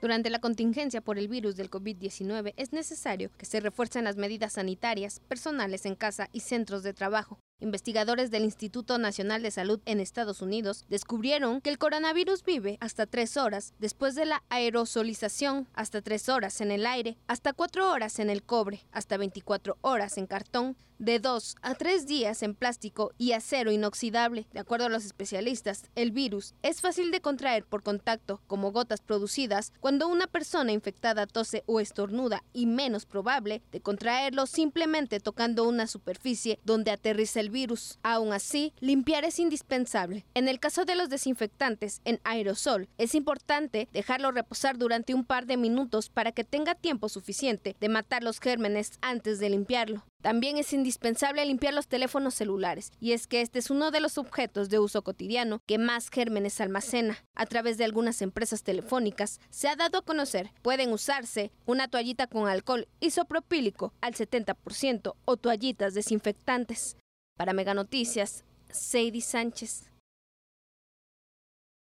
Durante la contingencia por el virus del COVID-19 es necesario que se refuercen las medidas sanitarias, personales en casa y centros de trabajo. Investigadores del Instituto Nacional de Salud en Estados Unidos descubrieron que el coronavirus vive hasta tres horas después de la aerosolización, hasta tres horas en el aire, hasta cuatro horas en el cobre, hasta 24 horas en cartón, de dos a tres días en plástico y acero inoxidable. De acuerdo a los especialistas, el virus es fácil de contraer por contacto, como gotas producidas cuando una persona infectada tose o estornuda, y menos probable de contraerlo simplemente tocando una superficie donde aterriza el virus. Aún así, limpiar es indispensable. En el caso de los desinfectantes en aerosol, es importante dejarlo reposar durante un par de minutos para que tenga tiempo suficiente de matar los gérmenes antes de limpiarlo. También es indispensable limpiar los teléfonos celulares, y es que este es uno de los objetos de uso cotidiano que más gérmenes almacena. A través de algunas empresas telefónicas se ha dado a conocer, pueden usarse una toallita con alcohol isopropílico al 70% o toallitas desinfectantes. Para Mega Noticias, Sadie Sánchez.